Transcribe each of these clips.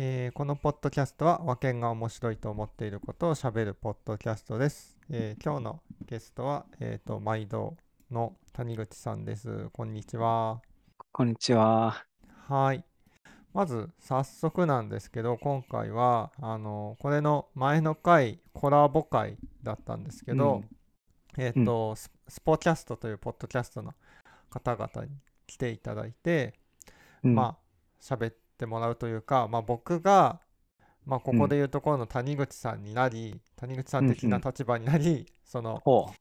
えーこのポッドキャストは和見が面白いと思っていることをしゃべるポッドキャストです。えー今日のゲストは、えー、と毎度の谷口さんです。こんにちは。こんにちは。はい。まず早速なんですけど、今回はあのこれの前の回コラボ会だったんですけど、えっ、と、ススポキャストというポッドキャストの方々に来ていただいて、うんまあ喋ってもらうというか、まあ、僕が、まあ、ここでいうところの谷口さんになり、谷口さん的な立場になり、そのほ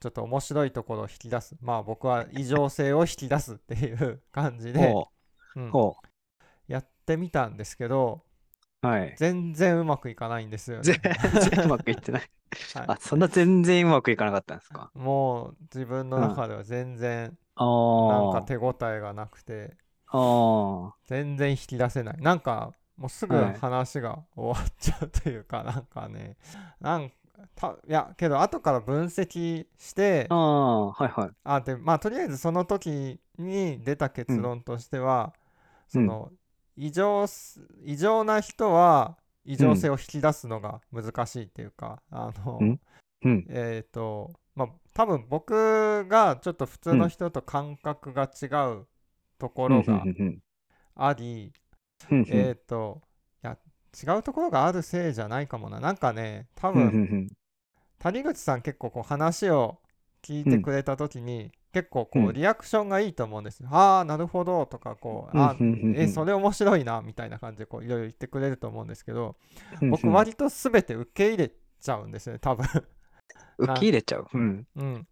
ちょっと面白いところを引き出すまあ僕は異常性を引き出すっていう感じう。で、ほう。うんほやってみたんですけどう。はい。全然うまくいかないんですよね全。然うまくいってない。はい あ、そんな全然うまくいかなかったんですか？もう自分の中では全然あなんかあ。手応えがなくてあ全然引き出せないなんかもうすぐはい話が終わっちゃうというか、なんかねなんたいやけど後から分析してあ。はいはい。あでまあとりあえずその時に出た結論としては、うんその異常す異常な人は異常性を引き出すのが難しいっていうか、あの、うんうん。えっ、とまあ多分僕がちょっと普通の人と感覚が違うところがうんあり、うんうんえっ、といや違うところがあるせいじゃないかもななんかね多うんうんう分ん谷口さん結構こう話を聞いてくれた時に、結構こううんリアクションがいいと思うんですよ。ああなるほどとかこう、あうんうんうんうんえそれ面白いなみたいな感じでこういろいろ言ってくれると思うんですけどうん僕割と全て受け入れちゃうんですよね多分。受け入れちゃう。うん。うん、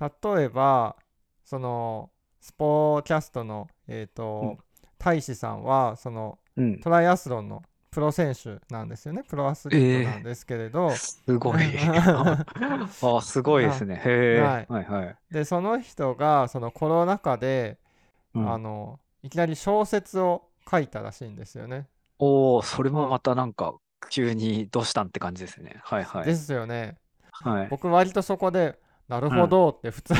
例えばそのスポーキャストのえっ、と、大使さんはそのうん。トライアスロンのプロ選手なんですよねプロアスリートなんですけれど、すごい。あ、すごいですね。へえ。はいはいはい。でその人がそのコロナ禍で、うんあのいきなり小説を書いたらしいんですよね。おお、それもまたなんか急にどうしたんって感じですね。はいはい。ですよね。はい。僕割とそこでなるほどって普通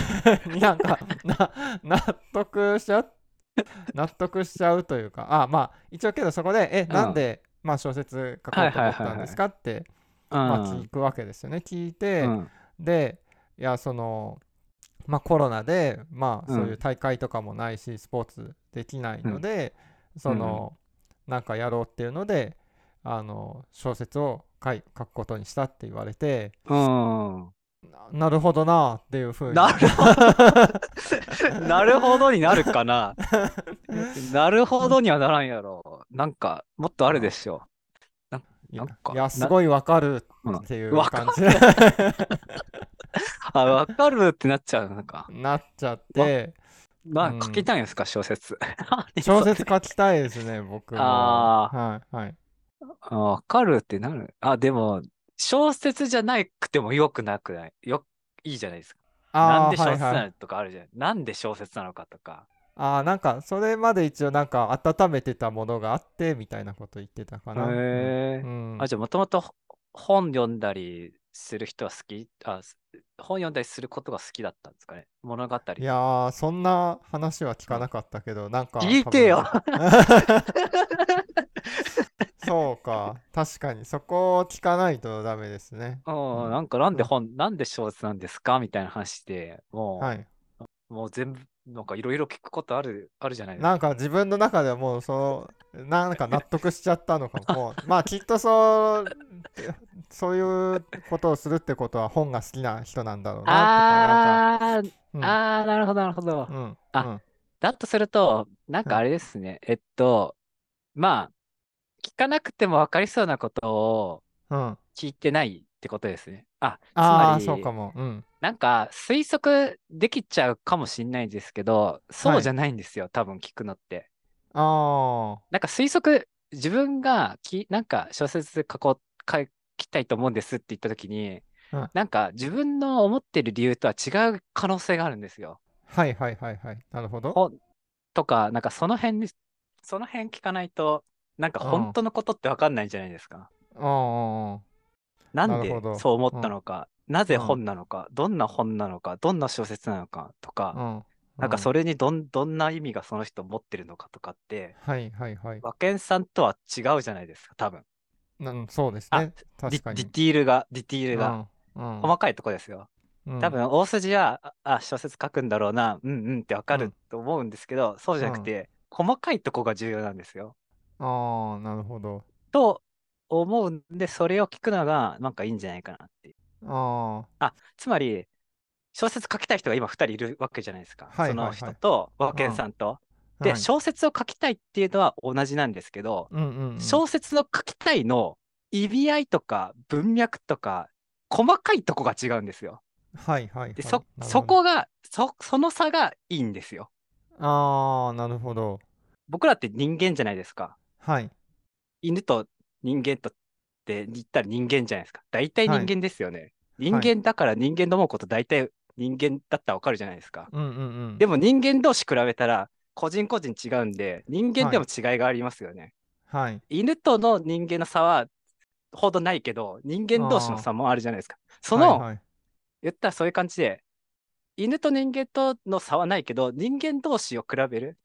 になんか な納得しちゃう納得しちゃうというかあまあ一応けどそこでえなんで、まあ、小説書こうと思ったんですかって、まあ、聞くわけですよね。聞いて、うん。でいやそのまあコロナでまあうん。そういう大会とかもないし、スポーツできないので、その、なんかやろうっていうのであの小説を書くことにしたって言われてうん。ななるほどなっていうふうになるほど。なるほどになるかな。なるほどにはならんやろ。なんか、もっとあるでしょ。なんかいやすごいわかるうんっていうわ感じ あ、わかるってなっちゃう。なんか、なっちゃってなうん書きたいんですか、小説。小説書きたいですね僕もあはいはいあわかるってなる。あ、でも、小説じゃなくてもよくなくない？よ、いいじゃないですか。なんあで小説なのとかあるじゃん。なんで小説なのかとか。あーなんかそれまで一応なんか温めてたものがあってみたいなこと言ってたかな。へえうんあ、じゃあもともと本読んだりする人は好き？あ、す本読んだりすることが好きだったんですかね？物語。いやーそんな話は聞かなかったけどなんか聞いてよ そうか確かにそこを聞かないとダメですね。うん、なんかなんで本、なんで小説なんですかみたいな話で、もう、はい。もう全部、なんかいろいろ聞くことある、あるじゃないですか。なんか自分の中ではもうそうなんか納得しちゃったのかも。まあきっとそうそういうことをするってことは本が好きな人なんだろうな。あー、うんあー、なるほど、なるほど。うんあうんだとすると、なんかあれですね。えっと、まあ、聞かなくても分かりそうなことをうん、聞いてないってことですね。あ、つああまり、そうかも。うん。なんか推測できちゃうかもしれないですけど、そはいうじゃないんですよ、多分聞くのって。あなんか推測、自分がき、なんか小説書こう、書きたいと思うんですって言ったときに、うんなんか自分の思ってる理由とは違う可能性があるんですよ。あはいはいはいはい。なるほど。ほとか、なんかその辺に、その辺聞かないと、なんかうん本当のことって分かんないじゃないですか。ああなんでそう思ったのか、なぜうん本なのか、どんな本なのか、どんな小説なのかとか、うんなんかうんそれにどん、どんな意味がその人持ってるのかとかって、はいはいはい。和健さんとは違うじゃないですか、多分。なんそうですあね。ディディ。ティールが、ディティールが。細かいとこですよ。うん多分大筋は、あ、あ小説書くんだろうな、うんうんってわかるうんと思うんですけど、そうじゃなくて、細かいとこが重要なんですよ。ああ、なるほど。と思うんで、それを聞くのがなんかいいんじゃないかなっていう。ああ、つまり、小説書きたい人が今2人いるわけじゃないですか。そのはいはいはい人と和健さんと。あ。で、はい小説を書きたいっていうのは同じなんですけど、うんうんうん。小説の書きたいの意味合いとか文脈とか細かいとこが違うんですよ。はいはいはい。で、そ、なるほどそこが、そ、その差がいいんですよ。ああ、なるほど。僕らって人間じゃないですか。はい。犬と人間とって言ったら人間じゃないですか。大体人間ですよね。人はい間だから人間の思うこと大体人間だったらわかるじゃないですか。うんうんうん。でも人間同士比べたら個人個人違うんで、人間でも違いがありますよね。はい。犬との人間の差はほどないけど、人間同士の差もあるじゃないですか。その、はいはい言ったらそういう感じで、犬と人間との差はないけど、人間同士を比べる、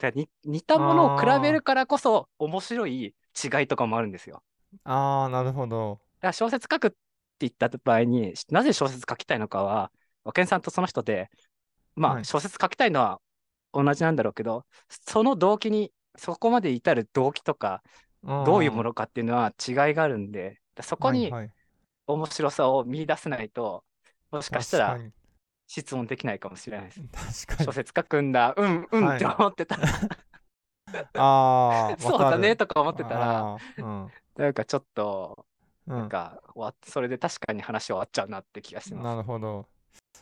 似たものを比べるからこそ面白い違いとかもあるんですよ。ああ、なるほど。だから小説書くって言った場合に、なぜ小説書きたいのかは、和健さんとその人で、まはい。あ小説書きたいのは同じなんだろうけど、その動機に、そこまで至る動機とか、どういうものかっていうのは違いがあるんで、そこにはいはい。面白さを見出せないと、もしかしたら質問できないかもしれないです。に確かに。小説書くんだ、うんうんはいって思ってたら、ああ、そうだねとか思思ってたら、なんかちょっと、うん。うん。なんか終わっそれで確かに話終わっちゃうなって気がします。なるほど。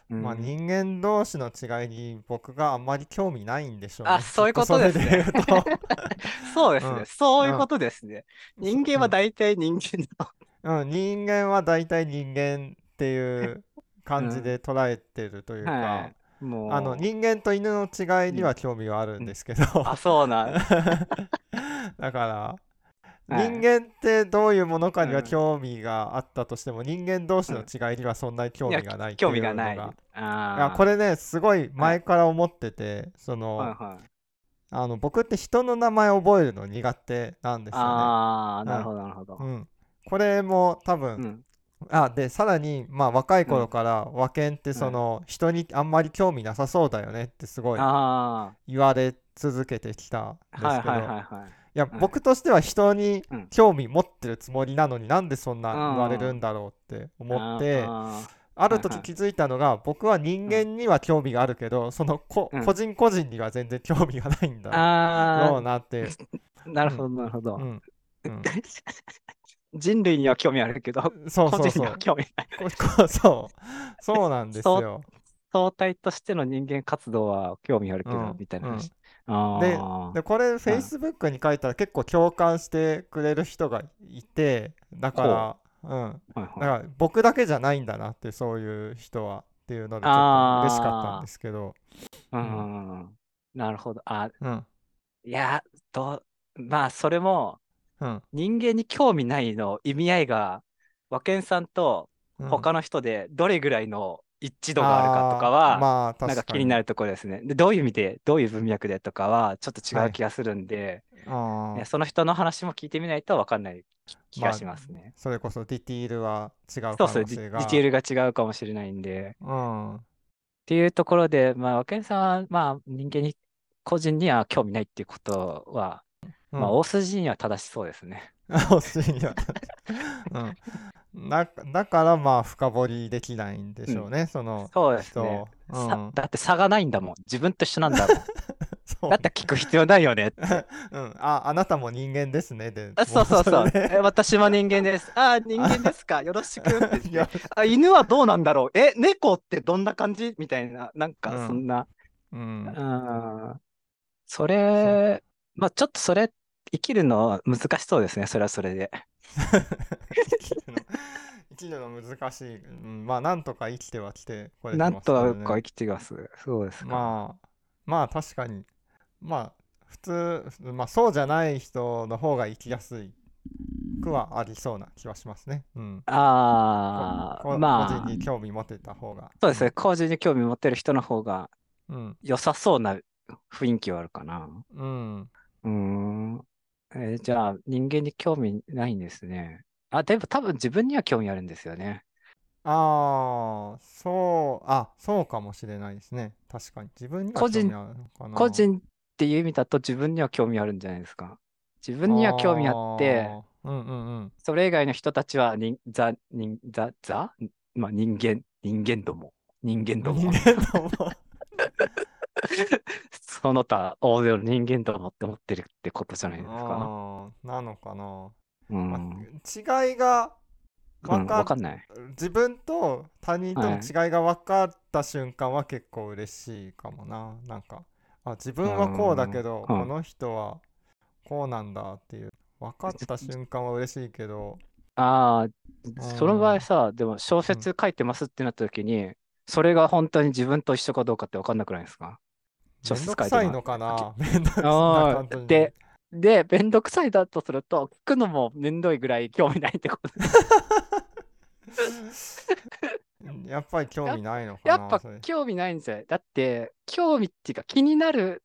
うんまあ人間同士の違いに僕があんまり興味ないんでしょうね。あそういうことですねそうと そうですね、うんそういうことですね。人間は大体人間の、うん、人間は大体人間っていう感じで捉えてるというか、はい。もう、あの人間と犬の違いには興味はあるんですけど、あ、そうなん。だからはい。人間ってどういうものかにはうん。興味があったとしても、人間同士の違いにはそんなに興味がないっていう興味がない。のがあいやこれねすごい前から思ってて、その、はいはい、あの僕って人の名前覚えるの苦手なんですよね。ああ、なるほど、なるほど。う。ん、これも多分、うん。あでさらにまあ若い頃から和犬ってその、人にあんまり興味なさそうだよねってすごいあ言われ続けてきたんですあ、けど、はいはいはいはい。いやはい僕としては人にうん。興味持ってるつもりなのになんでそんな言われるんだろうって思ってあある時気づいたのが僕は人間には興味があるけどそのこうん個人個人には全然興味がないんー。だろうあなって、ー、なるほど、なるほど。うん。うん 人類には興味あるけど、そうそうそう。個人には興味ない。そう。そうなんですよ。相対としての人間活動は興味あるけど、うん。みたいな話。であでこれ Facebook に書いたら結構共感してくれる人がいてだから、う。ん、だかはい。ら僕だけじゃないんだなってそういう人はっていうのでちょっと嬉しかったんですけど、うん、なるほど。あ、うん。いや、どう、まあ、それも、うん人間に興味ないの意味合いが、和健さんとうん、他の人でどれぐらいの一致度があるかとかあーは、まあなんか気になるところですね。で、どういう意味で、どういう文脈でとかは、ちょっと違う気がするんで、あーねその人の話も聞いてみないと分かんない気気まあがしますね。それこそディティールは違う可そうそう、ディ能性がディテールが違うかもしれないんで。うんっていうところで、まあ、和健さんは、まあ、人間に、個人には興味ないっていうことは、うんまあ、大筋には正しそうですね。お尻にはうん、だだからまあ深掘りできないんでしょうね、そのそうですね。人、うさん、だって差がないんだもん。自分と一緒なんだもん。そうだって聞く必要ないよねって。うん、ああなたも人間ですねであそうそうそう。え私も人間です。あ、人間ですか。よろしくあ、犬はどうなんだろう。え、猫ってどんな感じ？みたいな。なんか、うんそんな。うんうん。それ、まあちょっとそれ、生きるの難しそうですね。それはそれで。生きるの生きるの難しい、うん、まあなんとか生きてはきてこれてなんとか生きてます。そうですか。まあまあ確かにまあ普通まあそうじゃない人の方が生きやすいくはありそうな気はしますねうんああ、まあ人に、興味持てた方がそうですね。個人に興味持ってる人の方がうん。良さそうな雰囲気はあるかな。うん。うーん。えーじゃあ、人間に興味ないんですね。あ、でも多分自分には興味あるんですよね。ああ、そう、あ、そうかもしれないですね。確かに。自分には個人興味あるのかな。個人っていう意味だと自分には興味あるんじゃないですか。自分には興味あって、うんうんうん。それ以外の人たちは人、ザ、人、ザ、ザまあ人間、人間ども。人間ども。人間ども。その他大勢の人間どもって思ってるってことじゃないですか。なのかな。うん。まあ違いがうん、分かわかんない。自分と他人との違いが分かった瞬間は結構嬉しいかもな。なんか、あ、自分はこうだけど、うんこの人はこうなんだっていう。分かった瞬間は嬉しいけど、ああ、んその場合さ、でも小説書いてますってなった時に、それが本当に自分と一緒かどうかって分かんなくないですか？書くさいのかな？めんどくさい。で、で、めんどくさいだとすると、聞くのもめんどいぐらい興味ないってこと。やっぱり興味ないのかな。やっぱ興味ないんですよ。だって、興味っていうか気になる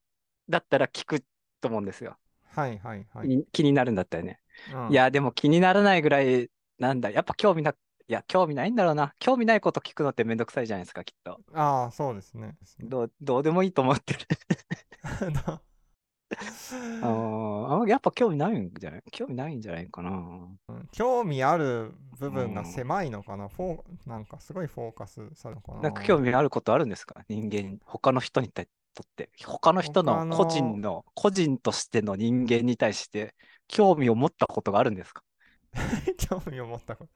だったら聞くと思うんですよ。はいはいはい。に気になるんだったらね。うんいや、でも気にならないぐらい、なんだ、やっぱ興味な、いや、興味ないんだろうな。興味ないこと聞くのってめんどくさいじゃないですか、きっと。ああ、そうですね。どう、どうでもいいと思ってる。あーあ、やっぱ興味ないんじゃない？興味ないんじゃないかな。うん興味ある部分が狭いのかな、フォーなんかすごいフォーカスされるのかな？なんか興味あることあるんですか？人間、他の人に対とって。他の人の個人の、個人としての人間に対して興味を持ったことがあるんですか？興味を持ったこと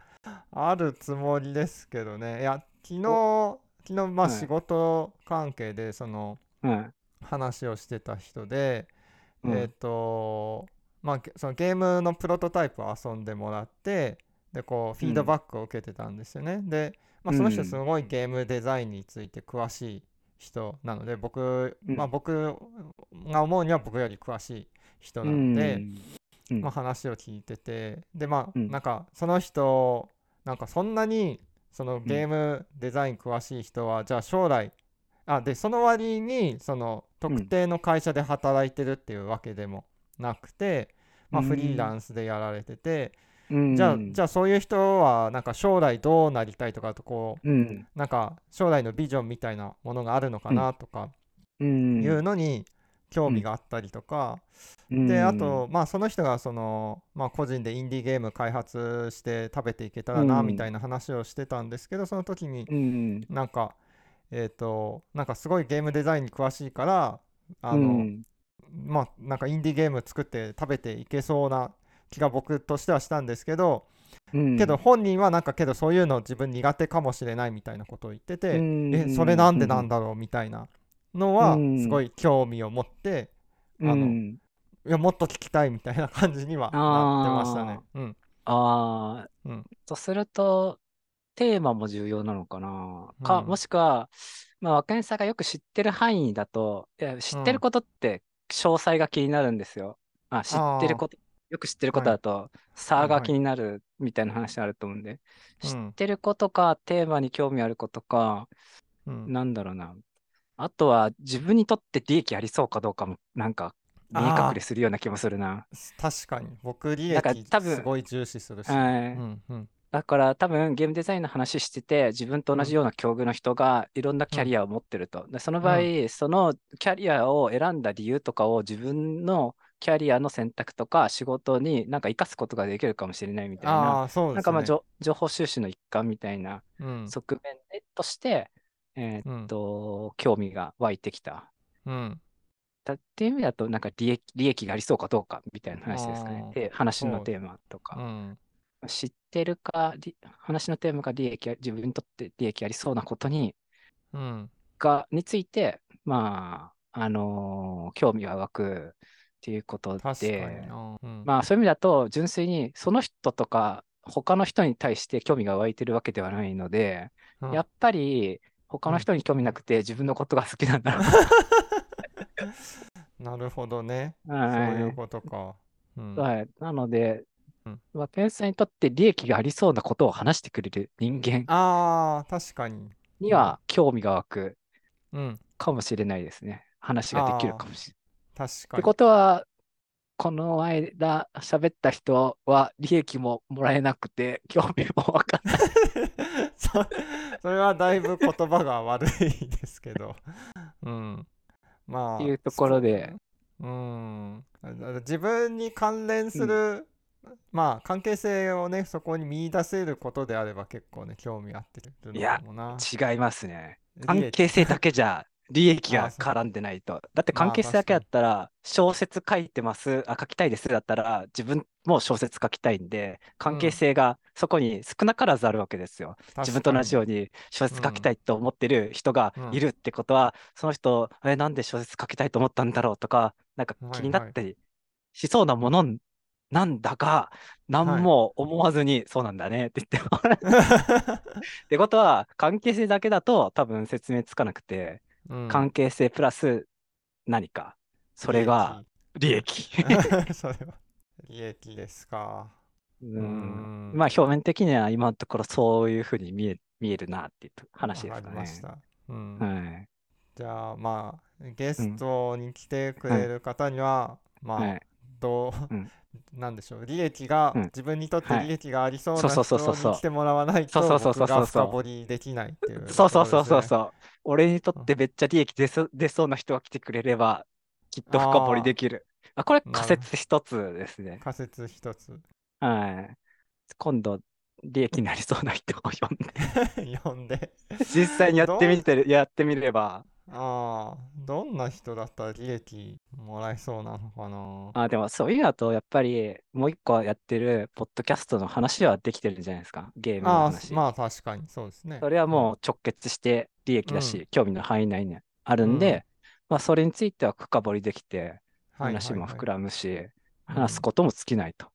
あるつもりですけどね。いや昨日昨日まあはい。仕事関係でそのうん。話をしてた人で、うん。えっ、とまあげそのゲームのプロトタイプを遊んでもらってでこうフィードバックを受けてたんですよね、で、まあ、その人うん。すごいゲームデザインについて詳しい人なので僕、うん。まあ、僕が思うには僕より詳しい人なので、うん。まあ、話を聞いててでまあ、うん。なんかその人なんかそんなにそのゲームデザイン詳しい人は、じゃあ将来あでその割にその特定の会社で働いてるっていうわけでもなくて、まあ、うん。フリーランスでやられてて、うん。じゃあじゃあそういう人はなんか将来どうなりたいとかとこううん。なんか将来のビジョンみたいなものがあるのかなとかうん。いうのに興味があったりとか、うん。であと、まあ、その人がその、まあ、個人でインディーゲーム開発して食べていけたらなうんみたいな話をしてたんですけど、その時にうん。なんかえっ、となんかすごいゲームデザインに詳しいからあの、うん。まあなんかインディーゲーム作って食べていけそうな気が僕としてはしたんですけど、うん。けど本人はなんかけどそういうの自分苦手かもしれないみたいなことを言ってて、うん。えそれなんでなんだろうみたいなのはうん。すごい興味を持って、あのうん。いやもっと聞きたいみたいな感じにはなってましたね。うん。ああ、うん。とすると、テーマも重要なのかな。か、うん。もしくは、まあ、若根さんがよく知ってる範囲だと、いや知ってることって詳細が気になるんですよ。あ、知ってること、よく知ってることだと、差が気になるみたいな話あると思うんで、うん。知ってることか、テーマに興味あることか、うん。なんだろうな。あとは、自分にとって利益ありそうかどうかも、なんか、見え隠れするような気もするな。確かに僕利益すごい重視するし。だから多分ゲームデザインの話してて自分と同じような境遇の人がいろんなキャリアを持ってると。でその場合、そのキャリアを選んだ理由とかを自分のキャリアの選択とか仕事になんか生かすことができるかもしれないみたいな。ね。なんかまあ情情報収集の一環みたいなうん側面でとして、えーっと、興味が湧いてきた。うん。だっていう意味だと、なんか利益利益がありそうかどうかみたいな話ですかね。で、話のテーマとか。う。ん。知ってるか、り話のテーマが利益あ、自分にとって利益ありそうなことに、うん。が、について、まあ、あのー興味が湧くっていうことで。うん。まあ、そういう意味だと、純粋にその人とか、他の人に対して興味が湧いてるわけではないので、うん。やっぱり、他の人に興味なくて自分のことが好きなんだろ なるほどね。う。そうはいいうことか。うんはい。なのでうん、まあ、ペンさんにとって利益がありそうなことを話してくれる人間ああ確かに。には興味が湧く。うんかもしれないですね。話ができるかもしれない。って確かに。ことは、この間喋った人は利益ももらえなくて、興味もわかんない。そ それはだいぶ言葉が悪いですけど。うん。まあ。いうところでそう。うん。自分に関連する、まあ関係性をね、そこに見出せることであれば結構ね、興味あってるのかもな。違いますね。利 関益係性だけじゃ利益が絡んでないと。だってまあ関係性だけだったら、小説書いてます、あ、書きたいですだったら、自分も小説書きたいんで、関係性がそこに少なからずあるわけですよ。自分と同じように小説書きたいと思ってる人がいるってことは、その人、え、なんで小説書きたいと思ったんだろうとか、なんか気になったりしそうなものなんだが、何も思わずに、そうなんだねって言っても。ってことは、関係性だけだと多分説明つかなくて、うん関係性プラス何か、それが利益。利益。それは。利益ですか。ううん。んまあ表面的には今のところそういうふうに見え見えるなっていう話ですかね。わかりまし。た。うん。はい。じゃあまあゲストに来てくれる方には、まあ、はいどう、うん。なんでしょう利益が、うん。自分にとってはい。利益がありそうな人に来てもらわないとそうそうそうそうそう。僕が深掘りできないっていうそうそうそうそう。うそう。俺にとってめっちゃ利益出そ出そうな人が来てくれれば、きっと深掘りできる。あ、これ仮説一つですね。仮説一つ。はい。今度、利益になりそうな人を呼んで、読んで。実際にやってみてる、やってみれば、ああどんな人だったら利益もらえそうなのかな？あ、でもそういうのだと、やっぱりもう一個やってるポッドキャストの話はできてるんじゃないですか。ゲームのああ話。まあ確かにそうですねそれはもう直結して利益だし、う興味の範囲内にあるんで、うんまあそれについては深掘りできて、はい話も膨らむし、うん話すことも尽きないと。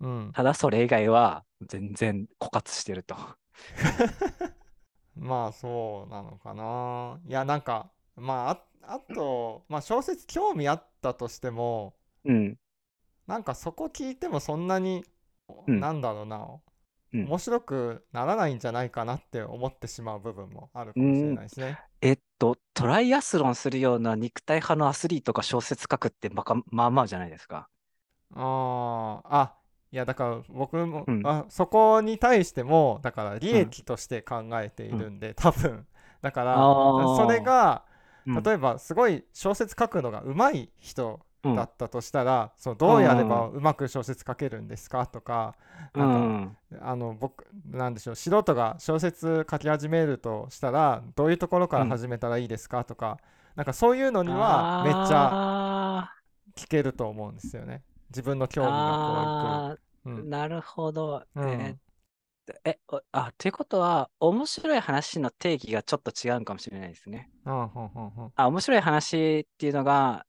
うんただそれ以外は全然枯渇してると。まあそうなのかな。いやなんかまあああと、まあ、小説興味あったとしてもうん。なんかそこ聞いてもそんなに、うん。なんだろうな、うん。面白くならないんじゃないかなって思ってしまう部分もあるかもしれないですね。えっと、トライアスロンするような肉体派のアスリートが小説書くってまかまあまあじゃないですか。あー。あいやだから僕も、うん。あそこに対してもだから利益として考えているんで、多分。だからそれがうん例えばすごい小説書くのが上手い人うん。だったとしたら、そうどうやればうまく小説書けるんですかとかうなんかん。あの僕なんでしょう素人が小説書き始めるとしたらどういうところから始めたらいいですかとか、なんかそういうのにはめっちゃゃ聞けると思うんですよね。自分の興味がこあういく、なるほど。うん。えーえ、おあ、ということは、面白い話の定義がちょっと違うのかもしれないですね。うんうんうんうん。あ、面白い話っていうのが、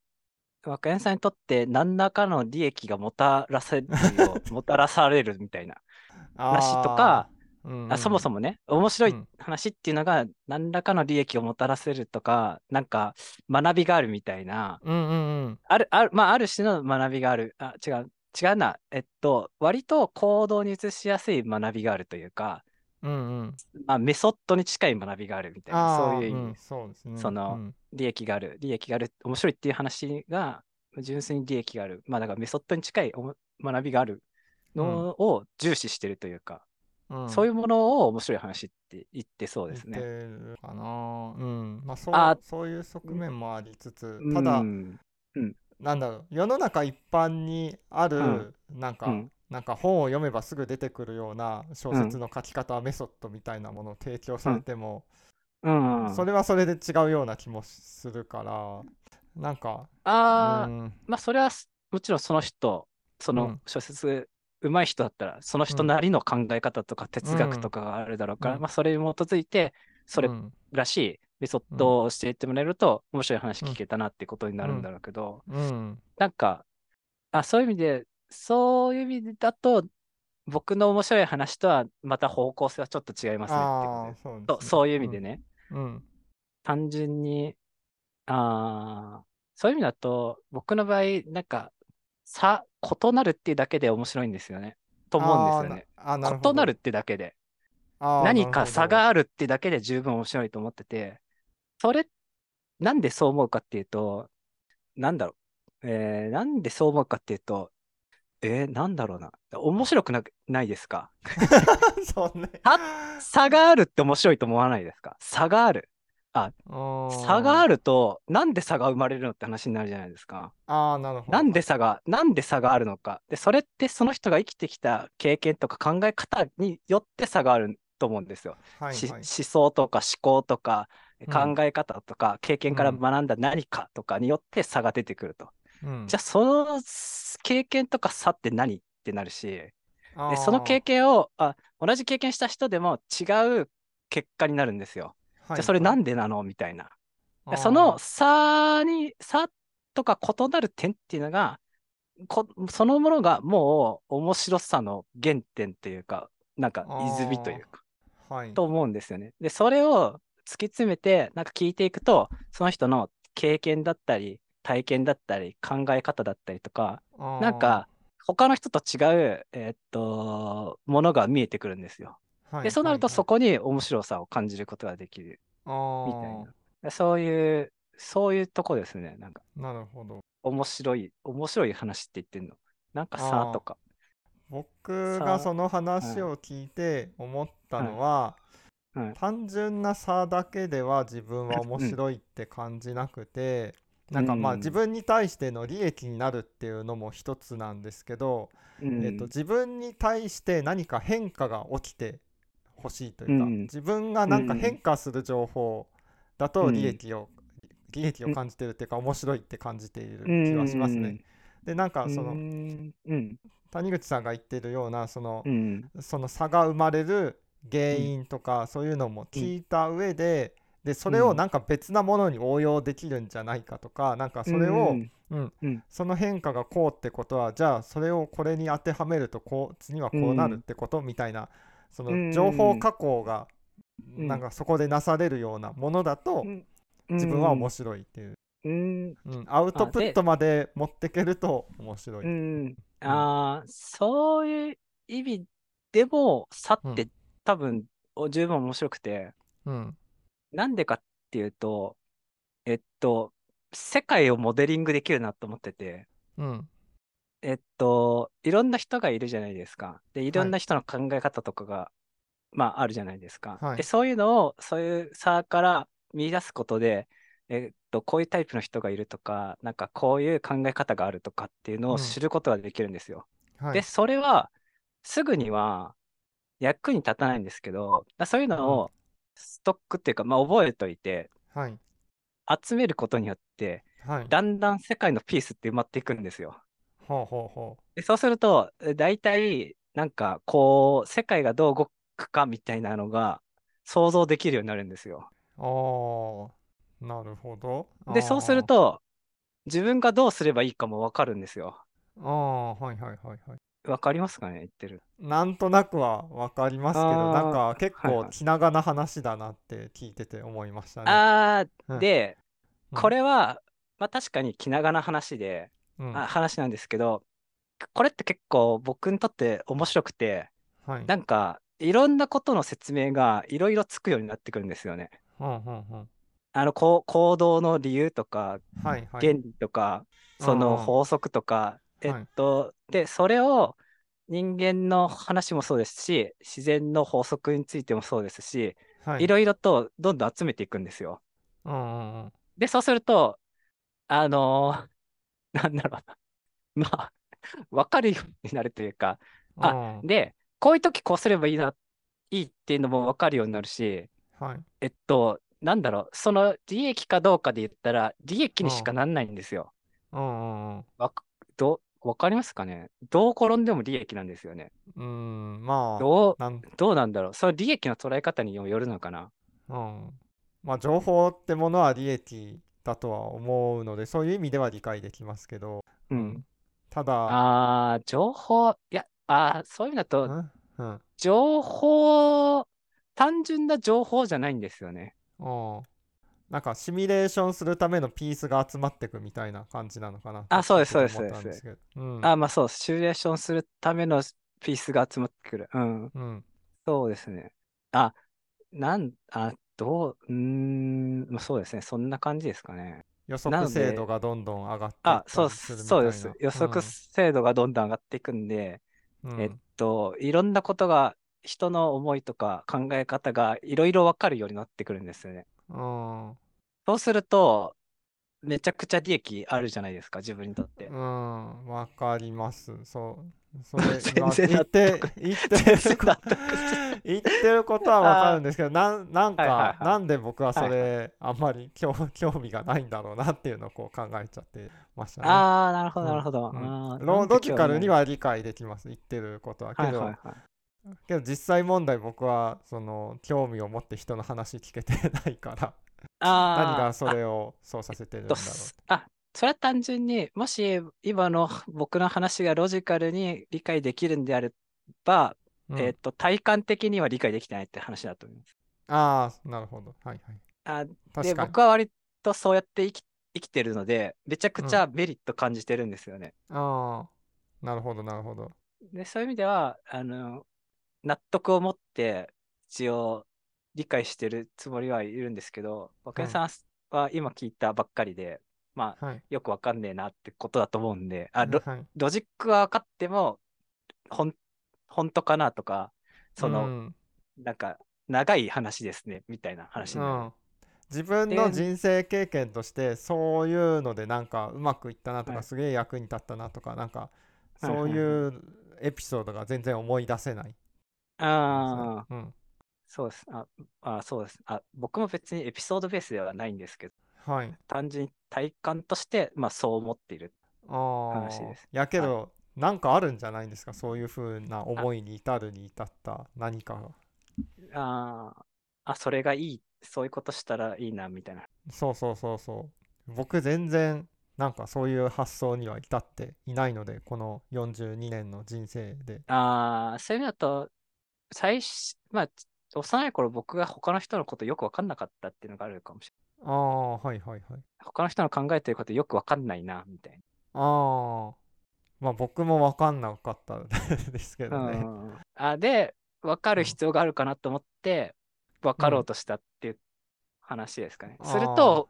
若柳さんにとって何らかの利益がもたらせるよ もたらされるみたいな話とか、あー、うん。あそもそももね、面白いうん。話っていうのが何らかの利益をもたらせるとか、なんか学びがあるみたいな、うんうんうん。ある、ある、まあ、ある種の学びがある。あ、違う、違うな。えっと、割と行動に移しやすい学びがあるというか、うんうん。まあ、メソッドに近い学びがあるみたいな、あそういう意味でーん、そうですね。そのうん。利益がある、利益がある、面白いっていう話が、純粋に利益がある。まあ、だからメソッドに近い学びがあるのを重視してるというか、うん。そういうものを面白い話って言ってそうですね。るかな。うん。まあそうあそういう側面もありつつうただ、んなんだろう世の中一般にある、うん。なんか、うん。なんか本を読めばすぐ出てくるような小説の書き方、メソッドみたいなものを提供されても、うん。それはそれで違うような気もするからなんかああ、うん。まあ、それはすもちろんその人、そうのん。小説上手い人だったら、その人なりの考え方とか哲学とかがあるだろうから、うん。まあ、それに基づいて、それうんらしいメソッドをしていってもらえると、面白い話聞けたなってことになるんだろうけど、うん。なんか、あ、そういう意味で、そういう意味だと、僕の面白い話とはまた方向性はちょっと違いますねってそういう意味でね、うん。単純に、ああ、そういう意味だと、僕の場合、なんか、差、異なるっていうだけで面白いんですよね。と思うんですよね。異なるってだけで。何か差があるってだけで十分面白いと思ってて、それなんでそう思うかっていうと、なんだろう。えーなんでそう思うかっていうと、えーなんだろうな。面白くなないですか？そうね。差があるって面白いと思わないですか？差がある。差がある。ると、なんで差が生まれるのって話になるじゃないですか。ああ、なるほど。なんで差が、なんで差があるのか。で、それってその人が生きてきた経験とか考え方によって差があると思うんですよ。しはいはい思想とか思考とかうん考え方とか経験から学んだ何かとかによって差が出てくると。うん。じゃあその経験とか差って何ってなるし、あでその経ー験をあ、同じ経験した人でも違う結果になるんですよ。じゃあそれなんでなのみたいな。でその差に、差とか異なる点っていうのが、こそのものがもう面白さの原点というか、なんか泉というか、はい。と思うんですよね。で、それを突き詰めて、なんか聞いていくと、その人の経験だったり、体験だったり、考え方だったりとか、なんか他の人と違う、えーっと、ものが見えてくるんですよ。はいで、そうなるとはいそこに面白さを感じることができるはいみたいな。でそういう、そういうとこですね。なんかなるほど。面白い、面白い話って言ってんの。なんかさとか。僕さがその話を聞いて思ったのは、はい単純な差だけでは自分は面白いって感じなくて、なんかまあうん自分に対しての利益になるっていうのも一つなんですけど、うんえっと、自分に対して何か変化が起きてほしいというか、うん自分がなんか変化する情報だと利益を、利益を感じてるっていうか面白いって感じている気はしますね。でなんかうん。そのうん。うん。谷口さんが言ってるようなそのうん。その差が生まれる原因とかそういうのも聞いた上で、でそれをなんか別なものに応用できるんじゃないかとか、なんかそれを、うんその変化がこうってことはじゃあそれをこれに当てはめるとこう次はこうなるってこと、みたいなその情報加工がうん。なんかそこでなされるようなものだとうん。自分は面白いっていう、うん。うん、アウトプットまで持ってけると面白い。う。ん。ああ、そういう意味でも、差って多分お十分面白くて、うん。なんでかっていうと、えっと、世界をモデリングできるなと思ってて、うん。えっと、いろんな人がいるじゃないですか。で、いろんな人の考え方とかが、まあ、あるじゃないですか。はい。で、そういうのを、そういう差から見出すことで、えっと、こういうタイプの人がいるとか、なんかこういう考え方があるとかっていうのをうん。知ることができるんですよ。はい。で、それは、すぐには役に立たないんですけど、だそういうのをストックっていうか、まあ、覚えといて、はい。集めることによって、はい。だんだん世界のピースって埋まっていくんですよ。ほうほうほでそうすると、え大体、なんか、こう、世界がどう動くかみたいなのが想像できるようになるんですよ。うああなるほど。で、そうすると、自分がどうすればいいかもわかるんですよ。あーあー。はいはいはいはいわかりますかね言ってる。なんとなくは分かりますけどなんか結構気長な話だなって聞いてて思いましたね。あー、うん。で、うん。これは、まあ確かに気長な話で、うん。あ話なんですけど、これって結構僕にとって面白くて、はい。なんか、いろんなことの説明がいろいろつくようになってくるんですよね。うんうんうん。あの、こう行動の理由とか、はいはい。原理とか、その法則とか、えっはいと、で、それを人間の話もそうですし、自然の法則についてもそうですし、はい。いろいろとどんどん集めていくんですよ。で、そうすると、あのー なんだろうな。まあ、わかるようになるというか、あうん。で、こういう時こうすればいいな、いいっていうのもわかるようになるし、はい。えっと、なんだろう、その利益かどうかで言ったら、利益にしかなんないんですよ。わかどわかりますかね？どう転んでも利益なんですよね。うんまあどう、なんどうなんだろう？その利益の捉え方にもよるのかな？うん。まあ情報ってものは利益だとは思うのでそういう意味では理解できますけど、うん。ただああ、情報、いや、ああ、そういう意味だと、うんうん。情報、単純な情報じゃないんですよね。うんなんかシミュレーションするためのピースが集まってくみたいな感じなのかなあそうですそうです思ったんですうんああ、まあそう、シミュレーションするためのピースが集まってくる。うん。うんそうですね。あ、なん、あ、どう、うーん、まあ、そうですね。そんな感じですかね。予測精で度がどんどん上がっていっあ、そう、そうです。予測精度がどんどん上がっていくんで、うん。えっと、いろんなことが、人の思いとか考え方がいろいろ分かるようになってくるんですよね。うん。そうすると、めちゃくちゃ利益あるじゃないですか、自分にとって。うん、わかります。そう。それ、全まあ言って得、言ってるこ納得言ってることはわかるんですけど、なん、なんか、はいはいはいなんで僕はそはいれ、あんまり興興味がないんだろうなっていうのをこう考えちゃってましたね。ああ、なるほど、うんなるほど。うんあーロなんでロジカルに興は理解できます。言ってることは。けど、はいはいはい。けど実際問題僕は、その、興味を持って人の話聞けてないから、何がそれをそうさせてるんだろとすあ、それは単純にもし今の僕の話がロジカルに理解できるんであれば、う。うんえっと、体感的には理解できてないって話だと思います。ああ、なるほど。はいはい。あで。僕は割とそうやって生き、生きてるので、めちゃくちゃメリット感じてるんですよね。ああ、なるほど、なるほど。で、そういう意味では、あの、納得を持って一応理解してるつもりはいるんですけど、若井さんは今聞いたばっかりで、まあ、はい。よくわかんねえなってことだと思うんで、あ、ロはい、ロジックは分かっても、ほん、本当かなとか、その、うんなんか、長い話ですね、みたいな話になる。うん、自分の人生経験としてそういうのでなんかうまくいったなとか、はいすげえ役に立ったなとかなんかそういうエピソードが全然思い出せない。ああ、うん、そうです。あ、あ、そうです。あ、僕も別にエピソードベースではないんですけど、はい。単純に体感として、まあそう思っている。話ですやけど、なんかあるんじゃないんですか？そういうふうな思いに至るに至った何かが。あーあ、それがいい、そういうことしたらいいな、みたいな。そうそうそうそう。僕全然なんかそういう発想には至っていないのでこの42年の人生で。ああ、そういう意味だと、最初、まあ、幼い頃僕が他の人のことよく分かんなかったっていうのがあるかもしれない。ああはいはいはい。他の人の考えてることよく分かんないな、みたいああ、まあ僕も分かんなかったですけな。どね。うんあで、分かる必要があるかなと思って、分かろうとしたっていう話ですかね。あーすると、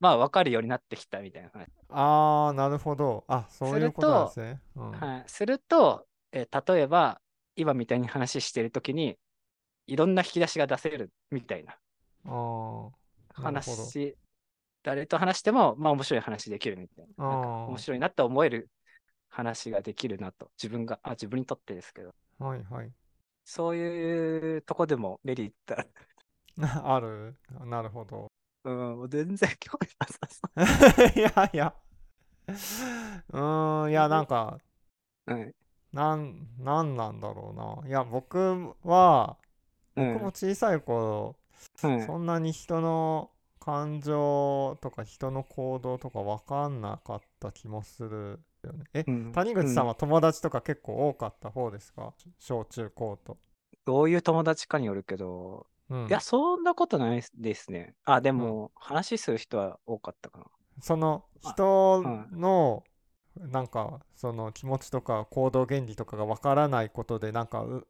まあ分かるようになってきたみたいな話。ああ、なるほど。あ、そういうことなんですね。うん、はい、すると、えー例えば、今みたいに話してるときに、いろんな引き出しが出せるみたいな話、誰と話しても、まあ面白い話できるみたいな。面白いなって思える話ができるなと、自分が、あ、自分にとってですけど、はいはい。そういうとこでもメリット ある？なるほど。うん、全然興味なさそ いやいや。うーん、いや、なんか、う。うん。なん、なんなんだろうな。いや、僕は、うん僕も小さい頃、うんそんなに人の感情とか人の行動とか分かんなかった気もするよね。え、うん谷口さんうは友達とか結構多かった方ですか？小中高と。どういう友達かによるけど、うんいや、そんなことないですね。あ、でも、話する人は多かったかな。そのあ人のなんかその気持ちとか行動原理とかが分からないことでなんかう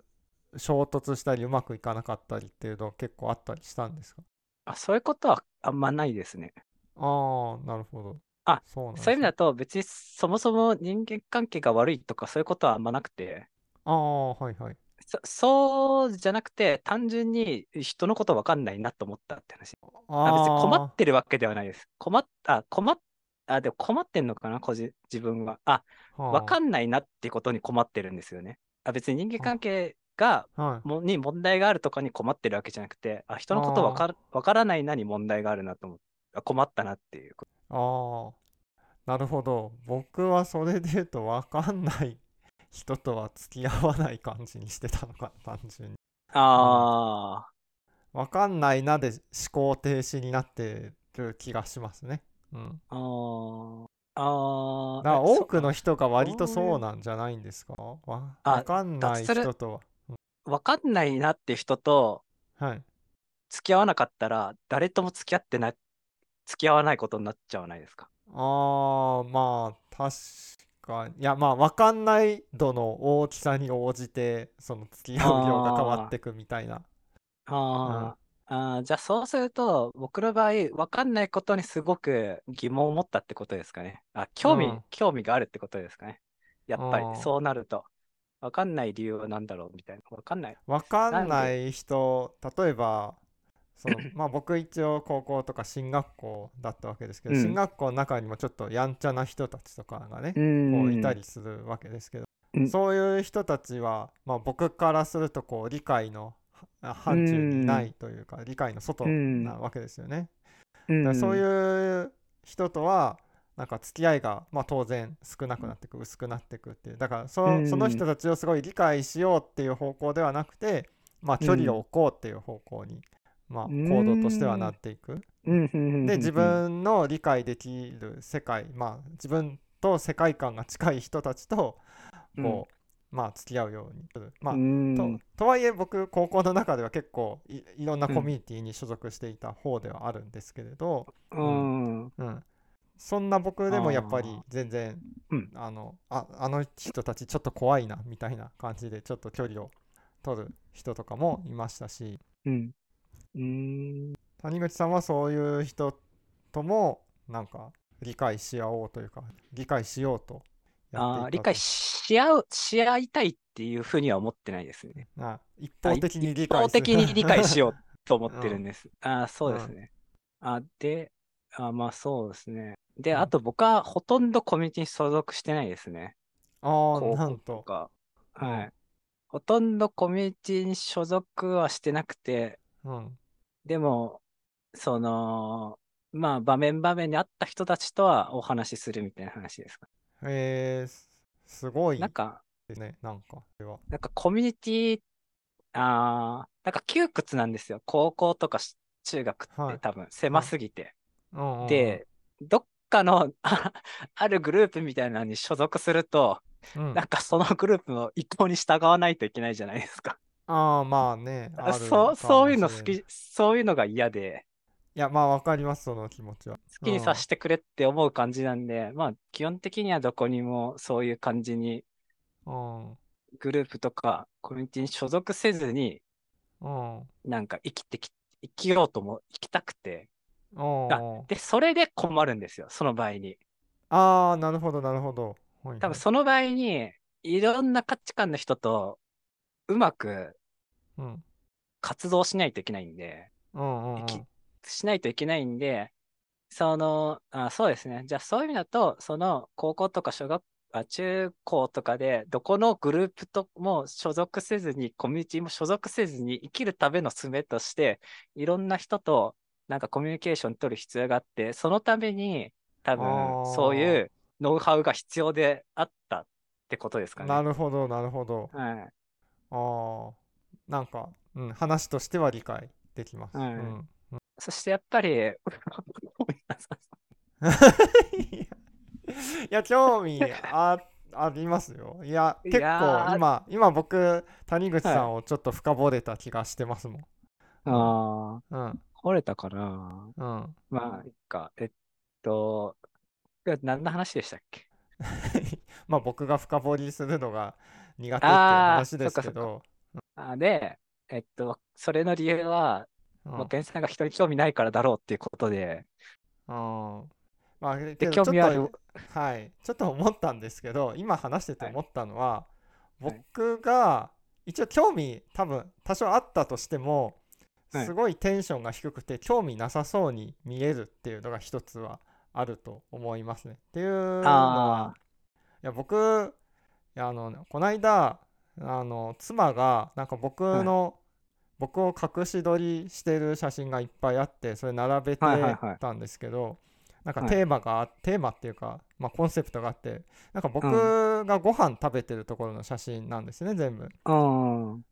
衝突したりうまくいかなかったりっていうの結構あったりしたんですか？あ、そういうことはあんまないですね。ああなるほど。あそうなんそういう意味だねと、別にそもそも人間関係が悪いとかそういうことはあんまなくて、ああはいはい。そそうじゃなくて、単純に人のこと分かんないなと思ったって話。ああ別に困あってるわけではないです。困っ、あ、困っ、あ、でも困ってんのかな、個人、自分は。あ、分かんんないなってことに困ってるんですよね。あ、別に人間関係が、はい。もに問題があるとかに困ってるわけじゃなくて、あ、人のこと分かる分からないなに問題があるなと思って、あ困ったなっていう。ああ、なるほど。僕はそれで言うと分かんない人とは付き合わない感じにしてたのかな、単純に。あ分かんないなで思考停止になってる気がしますね。うん。あ、あ多くの人が割とそうなんじゃないんですか？わかんない人とは。そ分かんないなって人とはい。付き合わなかったら、誰とも付き合ってない、付き合わないことになっちゃわないですか？ああ、まあ、確かに。いや、まあ、分かんない度の大きさに応じて、その付き合う量が変わってくみたいな。ああ、あーじゃあそうすると、僕の場合、わかんないことにすごく疑問を持ったってことですかね。あ、興味、うん興味があるってことですかね。やっぱりそうなると。わかんない理由は何だろうみたいな。わかんない。わかんない人例えばそのまあ僕一応高校とか進学校だったわけですけど、うん進学校の中にもちょっとやんちゃな人たちとかがね、うこういんたりするわけですけど、うんそういう人たちは、まあ、僕からするとこう理解のは範疇にないというか、理解の外なわけですよね。そういう人とはなんか付き合いが、まあ、当然少なくなっていく薄くなっていくっていう。だからそ,、の人たちをすごい理解しようっていう方向ではなくて、まあ、距離を置こうっていう方向に、まあ、うん。行動としてはなっていく。で自分の理解できる世界まあ自分と世界観が近い人たちとこう、まあ付き合うように。まあうん。ととはいえ僕高校の中では結構いいろんなコミュニティに所属していた方ではあるんですけれど、うん。うん、そんな僕でもやっぱり全然うん。あのああの人たちちょっと怖いなみたいな感じでちょっと距離を取る人とかもいましたし。うん。うん。谷口さんはそういう人ともなんか理解し合おうというか理解しようとあー理解し合う、し合いたいっていうふうには思ってないですね。あ一方的に理一方解する的に理解しようと思ってるうんんです。あーそうですね。あで、あまあそうですね。で、うんあと僕はほとんどコミュニティに所属してないですね。ああなんととか。うんはい。ほとんどコミュニティに所属はしてなくて、うんでも、その、まあ場面場面にあった人たちとはお話しするみたいな話ですか。えー、すすごい。なんか、ねなんか。なんかコミュニティ、あーなんか窮屈なんですよ。高校とかし中学っはい。て多分狭すぎて。で、どっかのあ あるグループみたいなのに所属すると、うん。なんかそのグループの意向に従わないといけないじゃないですか。ああまあねそう、そういうの好き、そういうのが嫌で、いやまあわかりますその気持ちは。好きにさせてくれって思う感じなんで、まあ基本的にはどこにもそういう感じにうん。グループとかコミュニティに所属せずに、うん。なんか生きてき、生きようとも生きたくて、で、それで困るんですよ、その場合に。ああなるほどなるほど。はいはい。多分その場合に、いろんな価値観の人とうまくうん。活動しないといけないんで、うんうんうん。きしないといけないんで、その、あ、そうですね。じゃあそういう意味だと、その高校とか小学あ中高とかで、どこのグループとも所属せずに、コミュニティも所属せずに生きるための術として、いろんな人となんかコミュニケーション取る必要があって、そのために多分そういうノウハウが必要であったってことですかね。なるほどなるほどはい。ああなんか、うん、話としては理解できます、はいうんそしてやっぱり、い いや興味あありますよ。いやい結構今今僕谷口さんをちょっと深掘れた気がしてますもん、あうん。あ、惚れたかな。うん。まあ、いっか。えっと、何の話でしたっけ？まあ僕が深掘りするのが苦手っていう話ですけど。あで、えっと、それの理由は、うん。まあ、源さんが人に興味ないからだろうっていうことで、うん。まあけで興味ある。とはい。ちょっと思ったんですけど今話してて思ったのは、はい。僕が一応興味多分多少あったとしてもはい。すごいテンションが低くて興味なさそうに見えるっていうのが一つはあると思いますね。っていうのはあいや僕いやあのこの間あの妻がなんか僕の、僕を隠し撮りしてる写真がいっぱいあってそれ並べてたんですけど、なんかはい。テーマがあテーマっていうか、まあ、コンセプトがあってなんか僕がご飯食べてるところの写真なんですね全部。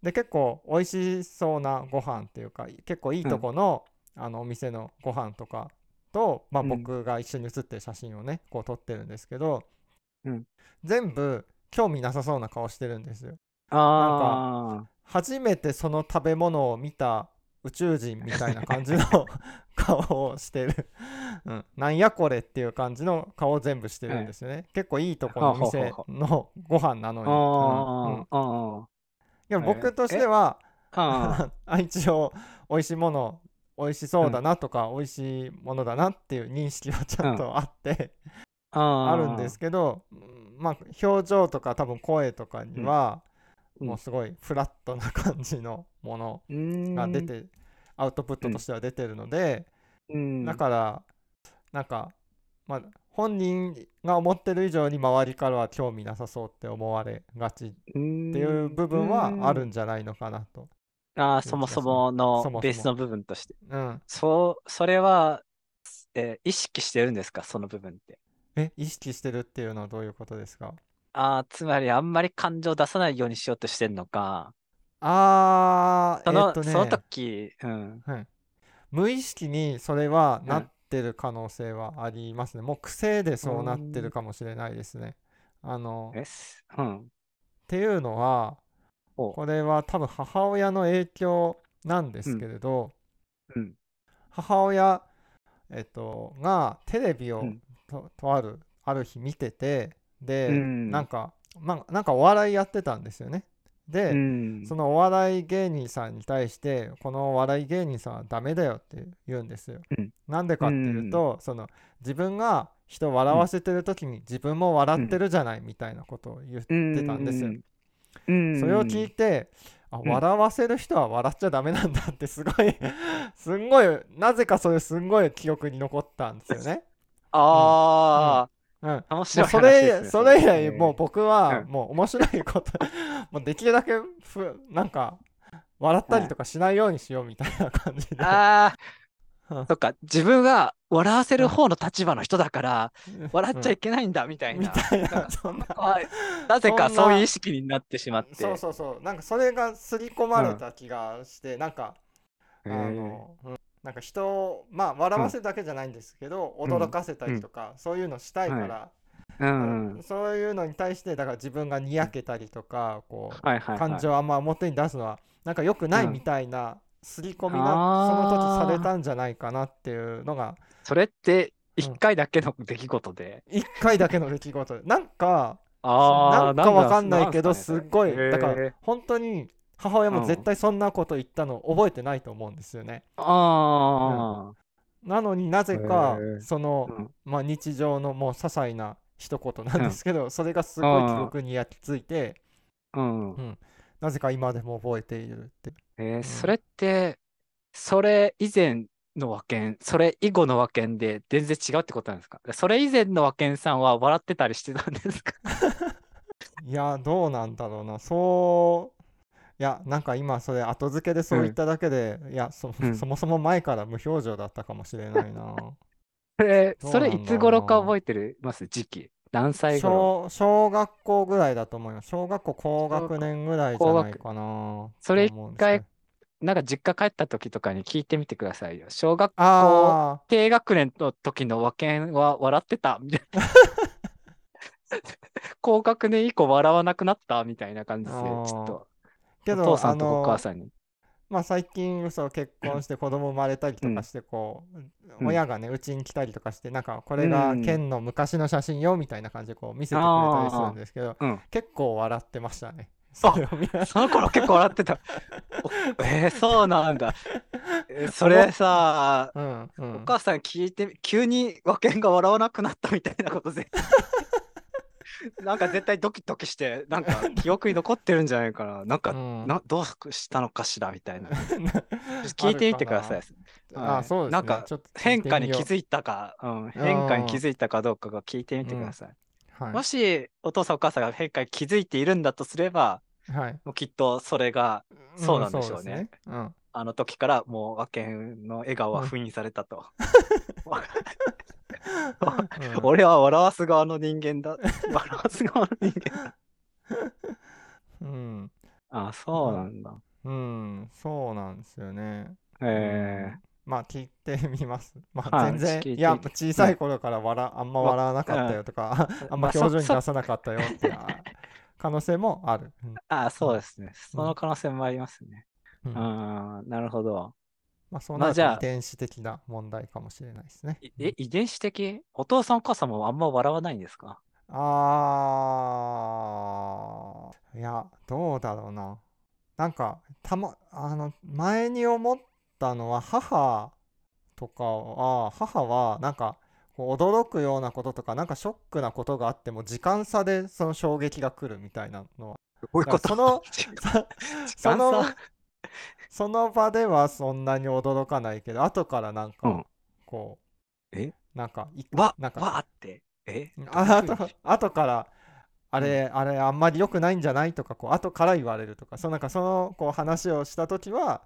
で結構美味しそうなご飯っていうか結構いいとこの,、あのお店のご飯とかと、まあ、うん。僕が一緒に写ってる写真をねこう撮ってるんですけど、うん。全部興味なさそうな顔してるんですよ。あ初めてその食べ物を見た宇宙人みたいな感じの 顔をしてる、うん、なんやこれっていう感じの顔を全部してるんですよね、結構いいとこのお店のご飯なのに、うんうん。あ、ああ、いや僕としては、ああ一応美味しいもの美味しそうだなとか、美味しいものだなっていう認識はちゃんとあって、ああるんですけど、うんまあ表情とか多分声とかには、うんもうすごいフラットな感じのものが出て、アウトプットとしては出てるので、うん。だからなんか、まあ、本人が思ってる以上に周りからは興味なさそうって思われがちっていう部分はあるんじゃないのかなと。ああ、そもそもそのベースの部分として。うん、そう、それは、えー意識してるんですか、その部分って。え意識してるっていうのはどういうことですか？ああ、つまりあんまり感情を出さないようにしようとしてるのか、あーその、えっとねその時、うん。はい、無意識にそれはうんなってる可能性はありますね。もう癖でそうなってるかもしれないですね。あのえすうん。っていうのはおこれは多分母親の影響なんですけれど、うん。母親、えっと、がテレビをうんととあるある日見ててで、うんなんか、まあ、なんかお笑いやってたんですよね。で、うん。そのお笑い芸人さんに対してこのお笑い芸人さんはダメだよって言うんですよ。うんなんでかっていうと、その自分が人を笑わせてる時に自分も笑ってるじゃないみたいなことを言ってたんですよ。うん。それを聞いて、あうん笑わせる人は笑っちゃダメなんだってすごい すんごいなぜかそれすんごい記憶に残ったんですよね。あうん、あ、面も白いうそれ話ですね。それ以来もう僕はうん。もう面白いこと もうできるだけふなんか笑ったりとかしないようにしようみたいな感じで。あうん。あ、そっか、自分が笑わせる方の立場の人だから、笑っちゃいいけないんだ、みたいな。みたいなそんな。はい。なぜかそういう意識になってしまって。そうそうそう。なんかそれが刷り込まれた気がして、なんかあの、うんなんか人をまあ笑わせるだけじゃないんですけど、うん。驚かせたりとか、そういうのしたいから、うんうん。そういうのに対してだから自分がにやけたりとかこう、はいはいはい。感情をあんま表に出すのはなんか良くないうんみたいな刷り込みがその時されたんじゃないかなっていうのがそれって一回だけの出来事で？一回だけの出来事。でなんかああ、なんかわかんないけどすっごいだから本当に母親も絶対そんなこと言ったの覚えてないと思うんですよね。あなのになぜかそのまあ、日常のもう些細な一言なんですけど、それがすごい記憶に焼き付いてうん。なぜか今でも覚えているって。えーそれって、それ以前の和犬、それ以後の和犬で全然違うってことなんですか？それ以前の和犬さんは笑ってたりしてたんですか？いやどうなんだろうな。そういやなんか今それ後付けでそう言っただけで、いや そもそも前から無表情だったかもしれないな。それ、どうそれいつ頃か覚えてる？ます時期。何歳頃？小小学校ぐらいだと思います。小学校高学年ぐらいじゃないかな。それと思うんですけどなんか実家帰った時とかに聞いてみてくださいよ。小学校あ低学年の時の和犬は笑ってたみたいな。高学年以降笑わなくなったみたいな感じで、ちあーょっと。ーけどお父さんとあのお母さんに。まあ最近そう結婚して子供生まれたりとかしてこう、うん親がねうちに来たりとかしてなんかこれがうんケンの昔の写真よみたいな感じでこう見せてくれたりするんですけど、うん結構笑ってましたね。その頃結構笑ってた。お えー、そうなんだ。えーそれさ、うんうおん、母さん聞いて、急に和犬が笑わなくなったみたいなことぜ。なんか絶対ドキドキして、なんか 記憶に残ってるんじゃないかな。なんか、うんなどうしたのかしらみたいな。聞いてみてください。あそうですね。なんか変化に気づいたか、うん、変化に気づいたかどうかが聞いてみてください。はいもしお父さんお母さんが変化に気づいているんだとすれば、はい、もうきっとそれがそうなんでしょうね。んですうんあの時からもう和犬の笑顔は封印されたと。うん俺は笑わす側の人間だ。笑わす側の人間だ。うん、あ、そうなんだ。うん、そうなんですよね。えうんまあ聞いてみます。まはいあ全然、聞いや、小さい頃から笑あんま笑わなかったよとか、あんま表情にそ出さなかったよってあ 可能性もある。うんー、あ、そうですね。その可能性もありますね。うん。あーなるほど。まあそうなるまあじゃあ。と遺伝子的な問題かもしれないですね。いえ、遺伝子的？お父さんお母さんもあんま笑わないんですか？あー。いやどうだろうな。なんかたまあの前に思ったのは母とかは母はなんか驚くようなこととかなんかショックなことがあっても時間差でその衝撃が来るみたいなのは。どういうこと？その その その場ではそんなに驚かないけど後からなんかうん。こうえ？なんかいわ、なんかわって？え？あどういうふうに後後からあれ、あれあんまり良くないんじゃない？とかこう後から言われるとか。そのなんかそのこう話をした時は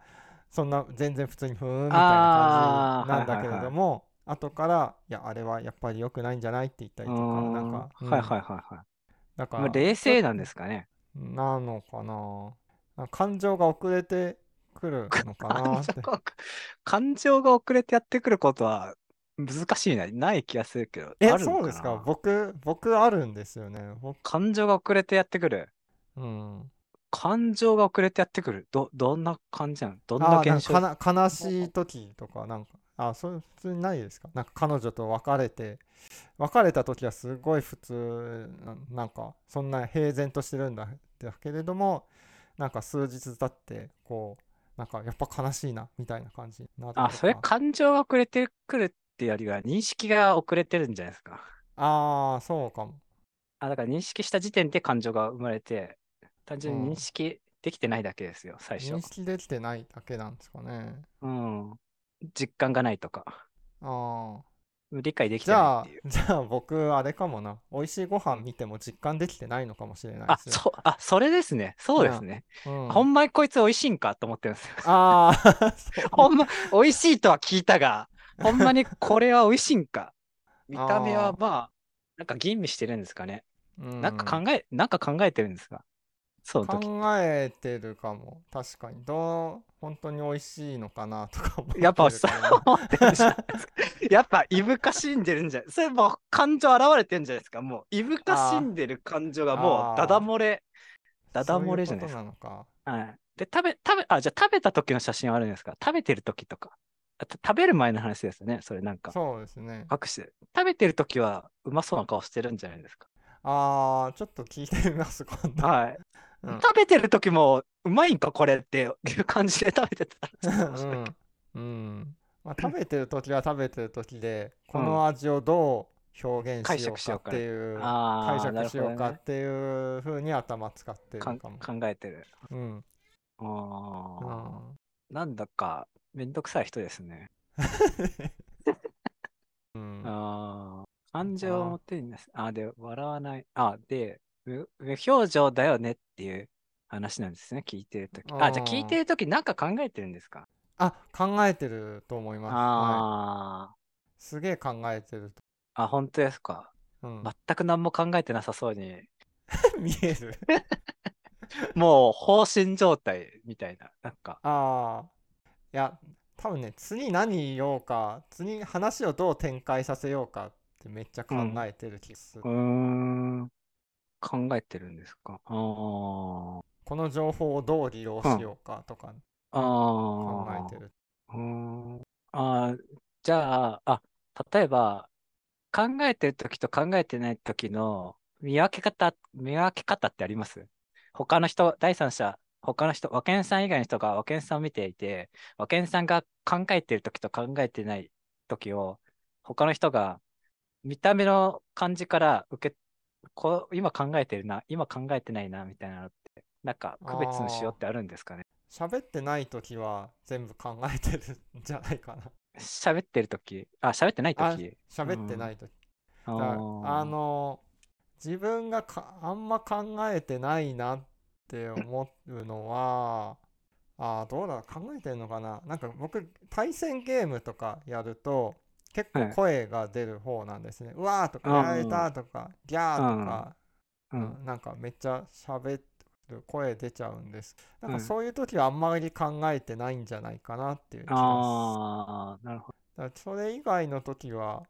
そんな全然普通にふーんみたいな感じなんだけれども、後からいやあれはやっぱり良くないんじゃないって言ったりとかなんか、うーん。はいうん。はいはいはい。だかまあ、冷静なんですかね。なのかな感情が遅れてくるのかなって感情が遅れてやってくることは難しいな。ない気がするけど。えそうですか？な僕僕あるんですよね僕感情が遅れてやってくる。うん感情が遅れてやってくる。ど、どんな感じなの？どんな現象？な悲しい時とかなんかあそれ普通にないですか？なんか彼女と別れて別れた時はすごい普通ななんかそんな平然としてるんだだけれどもなんか数日経ってこうなんかやっぱ悲しいなみたいな感じになあ、それか感情が遅れてくるっていうよりは認識が遅れてるんじゃないですか？ああそうかもあ、だから認識した時点で感情が生まれて、単純うんに認識できてないだけですよ、最初認。識できてないだけなんですかねうん。実感がないとか、ああ理解できじゃあてないっていう。じゃあ 僕あれかもな美味しいご飯見ても実感できてないのかもしれないあ、ですねそう、あ、それですね。そうですね。うんほんまにこいつ美味しいんかと思ってるんですよ。ああ ほんま、美味しいとは聞いたが、ほんまにこれは美味しいんか。見た目はまあ、なんか吟味してるんですかね。うんなんか考え、なんか考えてるんですか。考えてるかも確かにどう本当に美味しいのかなとかやっぱそう思ってるじゃないですか。やっぱいぶかしんでるんじゃない？それもう感情現れてるんじゃないですか？もういぶかしんでる感情がもうダダ漏れ。ダダ漏れじゃないですか。はい。で、食べ、食べ、あ、じゃあ食べた時の写真はあるんですか？食べてる時とか。あと食べる前の話ですよね。それなんか。そうですね隠して。食べてる時はうまそうな顔してるんじゃないですか？あーちょっと聞いてみます今度はい。うん。食べてる時もうまいんかこれっていう感じで食べてたらうん、うん。まあ、食べてる時は食べてる時でこうん。の味をどう表現解しようか釈しようかっていう解釈しようかっていう風に頭使ってるかも。考えてる。うん。あうあ、ん。なんだかめんどくさい人ですね。うん。ああ、感情を持ってるんです。あ、で、笑わない。あ、で、無無表情だよねっていう話なんですね、聞いてるとき。あ、じゃあ聞いてるときなんか考えてるんですか？あ考えてると思います、はい、あすげえ考えてるあ、あ、本当ですか？と、うん、全く何も考えてなさそうに、見える。もう放心状態みたいな。なんか、ああいや多分ね次何言おうか次話をどう展開させようかってめっちゃ考えてる気がする、うーん、考えてるんですか？あー。この情報をどう利用しようかとかあ考ー。えてる、うーん。あー。じゃあ、あ、例えば、考えてるときと考えてないときの見分け方、見分け方ってあります？他の人、第三者、他の人、和健さん以外の人が和健さんを見ていて、和健さんが考えてるときと考えてないときを、他の人が見た目の感じから受け、こう今考えてるな、今考えてないな、みたいなのって、なんか区別のしようってあるんですかね？喋ってない時は全部考えてるんじゃないかな。喋ってるとき、あ、喋ってないとあき。喋ってない時、あだからー。あの自分がかあんま考えてないなって思うのはあーどうだ考えてるのかな？なんか僕対戦ゲームとかやると結構はい。声が出る方なんですね、うわーとかうんやられたとかギャーとか、ううん。ん。なんかめっちゃ喋る声出ちゃうんです。なんかうん。そういう時はあんまり考えてないんじゃないかなっていう気がする。ああ、なるほだからそれ以外の時は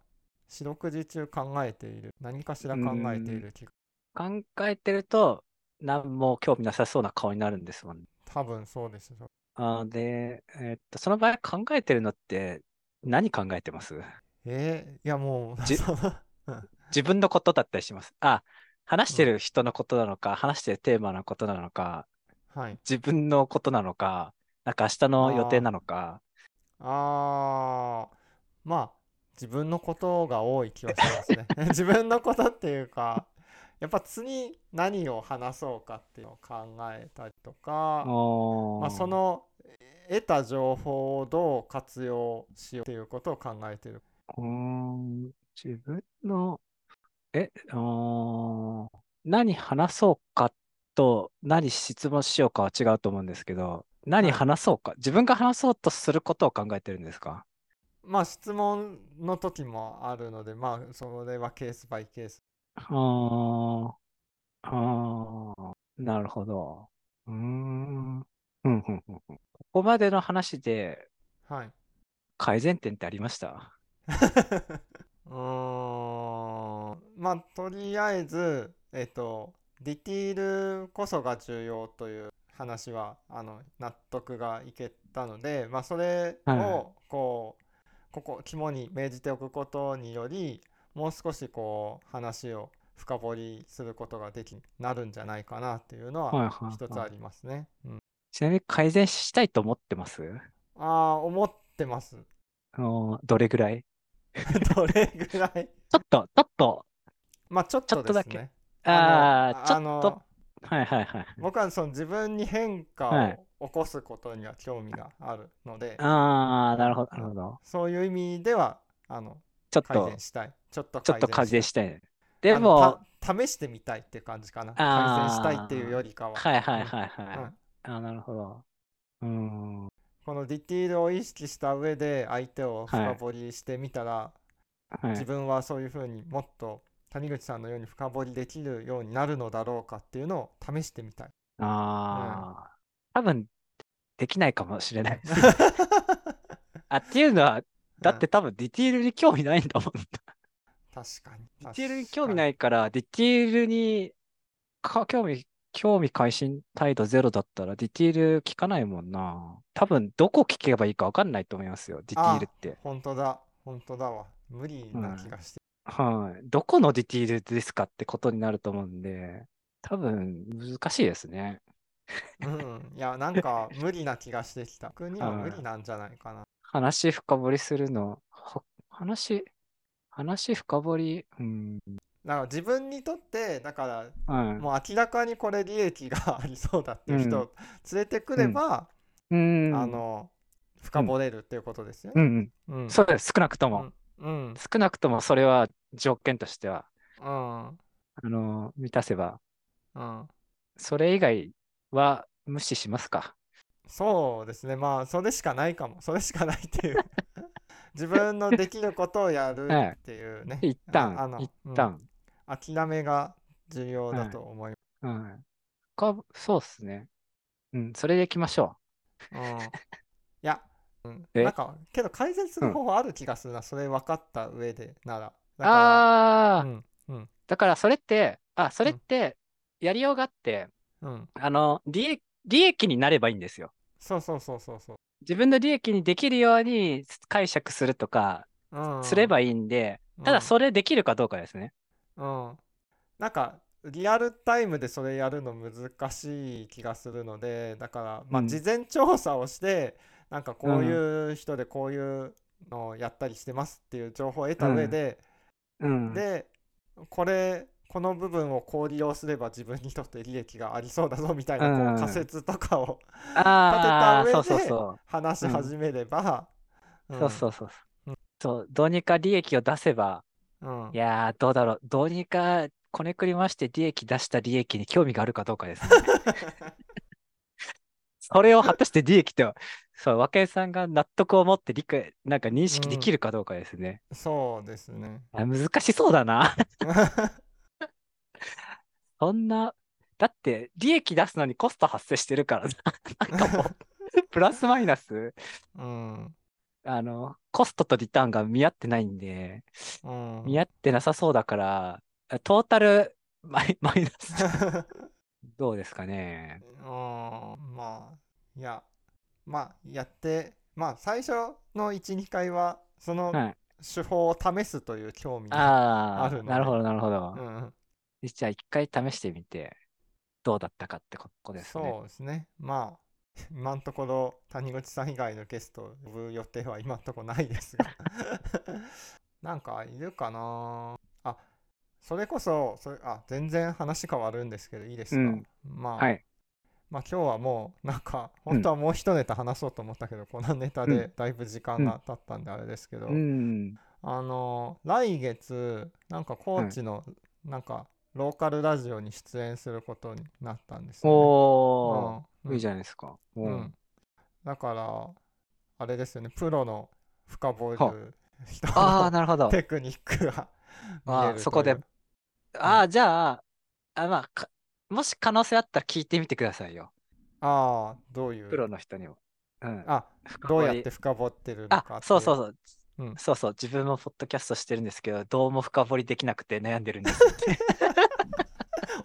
四六時中考えている。何かしら考えている気が。ど。考えてると、何も興味なさそうな顔になるんですもんね。多分そうですよ。あーで、えーっと、その場合考えてるのって何考えてます？えーいやもう 自分のことだったりします。あ、話してる人のことなのか、話してるテーマのことなのか、はい。自分のことなのか、なんか明日の予定なのか、あー。まあ自分のことが多い気はしますね。自分のことっていうかやっぱ次何を話そうかっていうのを考えたりとか、まあ、その得た情報をどう活用しようっていうことを考えてる。うーん自分の、え、何話そうかと何質問しようかは違うと思うんですけど、何はい話そうか、自分が話そうとすることを考えてるんですか？まあ質問の時もあるのでまあそれはケースバイケース。あーあー、なるほど。うーん。うんうんうんうんここまでの話ではい。改善点ってありました？うーん。まあとりあえずえっとディティールこそが重要という話はあの納得がいけたのでまあそれはい。をこうここ肝に銘じておくことによりもう少しこう話を深掘りすることができなるんじゃないかなっていうのは一つありますね。うん、ちなみに改善したいと思ってます？ああ思ってます。どれぐらい？どれぐらい？ちょっと、ちょっと、まあちょっちょっとだけ。ああ、ちょっと、はいはいはい。僕はその自分に変化はいを起こすことには興味があるので、ああ、なるほど、うんなるほど。そういう意味ではあのちょっと改善、したい。ちょっとちょっと改善ししたい。でも、た試してみたいっていう感じかな。改善したいっていうよりかは。はいはいうんはいはい。うんああ、なるほど。うーん。このディティールを意識した上で相手を深掘りしてみたら、はい。自分はそういうふうにもっと谷口さんのように深掘りできるようになるのだろうかっていうのを試してみたい。ああ、多分、できないかもしれないです。あ、っていうのは、だって多分ディティールに興味ないんだもん。確かに。ディティールに興味ないいから、ディティールにか興味、興味関心態度ゼロだったら、ディティール聞かないもんな。多分、どこ聞けばいいか分かんないと思いますよ、ディティールって。本当だ、本当だわ。無理な気がして。はい。どこのディティールですかってことになると思うんで、多分、難しいですね。うん。いや、なんか無理な気がしてきた。僕には無理なんじゃないかな。話深掘りするの、は話、話深掘り、うん、だから自分にとって、だからはい。もう明らかにこれ利益がありそうだっていう人うんを連れてくれば、うん、あの、深掘れるっていうことですよね。うん、う。うんん、そうです。少なくとも、うん。うん。少なくともそれは条件としては、うん。あの、満たせば、うん。それ以外は無視しますか？そうですね。まあ、それしかないかも。それしかないっていう。自分のできることをやるはいっていうね。一あ旦、の一旦、諦めが重要だと思いまはい。か、そうっすね。うん、それでいきましょす。うん。いや、うん、え？なんか、けど改善する方法ある気がするな。それ分かった上でなら。う。だからああ、うん。うん。だからそれって、あ、それって、やりようがあって、うん。あの、利益、利益になればいいんですよ。そうそうそうそうそう。自分の利益にできるように解釈するとかうん。すればいいんで、ただそれできるかどうかですね。うん。なんか、リアルタイムでそれやるの難しい気がするので、だから、まあ、うん事前調査をして、なんかこういう人でこういうのをやったりしてますっていう情報を得た上で、うん。で、これ、この部分をこう利用すれば自分にとって利益がありそうだぞみたいなこうんう仮説とかをああ、立てた上でそうそうそう。話し始めれば、そうそうそううん。そう、どうにか利益を出せば、うん。いやー、どうだろう。どうにかこねくりまして利益出した利益に興味があるかどうかですね。それを果たして利益と、そう、若井さんが納得を持って理解、なんか認識できるかどうかですね。そうですね。あ難しそうだな。そんな、だって利益出すのにコスト発生してるからな。なんかもう、プラスマイナス、うん。あの、コストとリターンが見合ってないんで、うん。見合ってなさそうだから、トータルマイ マイナス。どうですかね。うん、まあ、いや、まあ、やって、まあ、最初の1、2回は、そのはい。手法を試すという興味が、ああ、あるのでなるほど、なるほど。うん、じゃあ、一回試してみて、どうだったかってことですね。そうですね。ま今のところ谷口さん以外のゲストを呼ぶ予定は今のところないですが。なんかいるかな？あそれこそそれあ全然話変わるんですけどいいですか、うん。まあ、はい。まあ今日はもうなんか本当はもう一ネタ話そうと思ったけど、このネタでだいぶ時間が経ったんであれですけど、うん。あの来月なんか高知のなんかローカルラジオに出演することになったんですよね。いいじゃないですか。ううんん。だからあれですよねプロの深掘はる人ああ、のなるほど。テクニックが見そこでああ、じゃあ、あまあか、もし可能性あったら聞いてみてくださいよ。ああどういう？プロの人にも。うん。あ深どうやって深掘ってるのかそうそうそう。うんそうそう。自分もポッドキャストしてるんですけど、どうも深掘りできなくて悩んでるんです。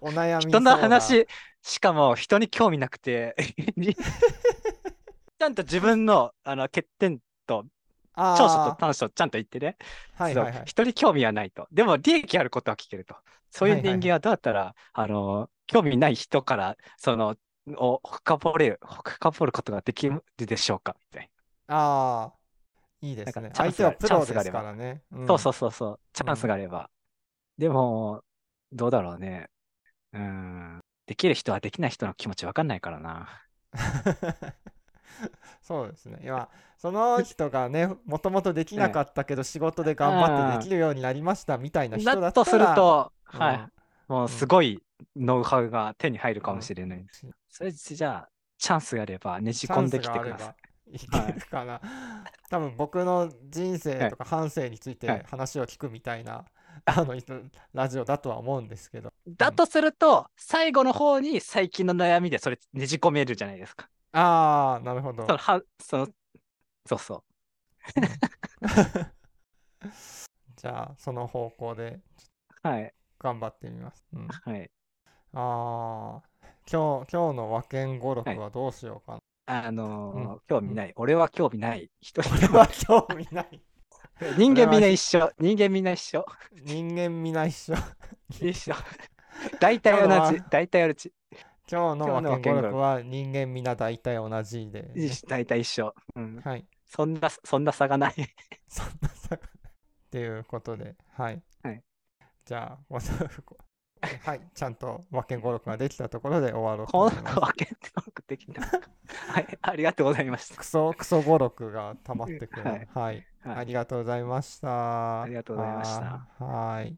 お悩み人の話、しかも人に興味なくて、ちゃんと自分のあの欠点とあ長所とあ短所ちゃんと言ってね。はいはいはい人に興味はないと。でも利益あることは聞けると。そういうはいはいはい人間はどうやったら、あの、興味ない人から、その、を深掘れる、深掘ることができるでしょうかみたいああいいですね相手はプロですからね、うな。んそうそうそうそう。チャンスがあれば。でも、どうだろうね。うん。できる人はできない人の気持ちわかんないからな。そうですね。今、その人がね、もともとできなかったけど、仕事で頑張ってできるようになりましたみたいな人だったら、だとすると、うんはい。もうすごいノウハウが手に入るかもしれないです。うんそれじゃあ、チャンスがあればねじ込んできてください。いけるかな。多分僕の人生とか半生についはいて話を聞くみたいな、あの人ラジオだとは思うんですけど。だとすると、最後の方に最近の悩みでそれねじ込めるじゃないですか。ああ、なるほどそ。のはそのそうそ じゃあ、その方向でう。はい。頑張ってみます。うん、はい。ああ、今日、今日の和剣語録はどうしようかな。あのーうん興味ない。俺は興味ない。人に俺は興味ない。人間みんな一緒。人間みんな一緒。人間皆一緒。一緒。大体同じ。大体同じ。今日の和今日の和剣語録録は人間皆大体同じで、ね。大体一緒。うん。はい。そんな、そんな差がない。そんなさ。っていうことで、はい。はいじゃあ、このはい、ちゃんと和剣語録ができたところで終わろうとこ思います。のわけできた。はい。ありがとうございました。クソ、クソ語録が溜まってくる。は いはい。はいありがとうございました。ありがとうございましたはい。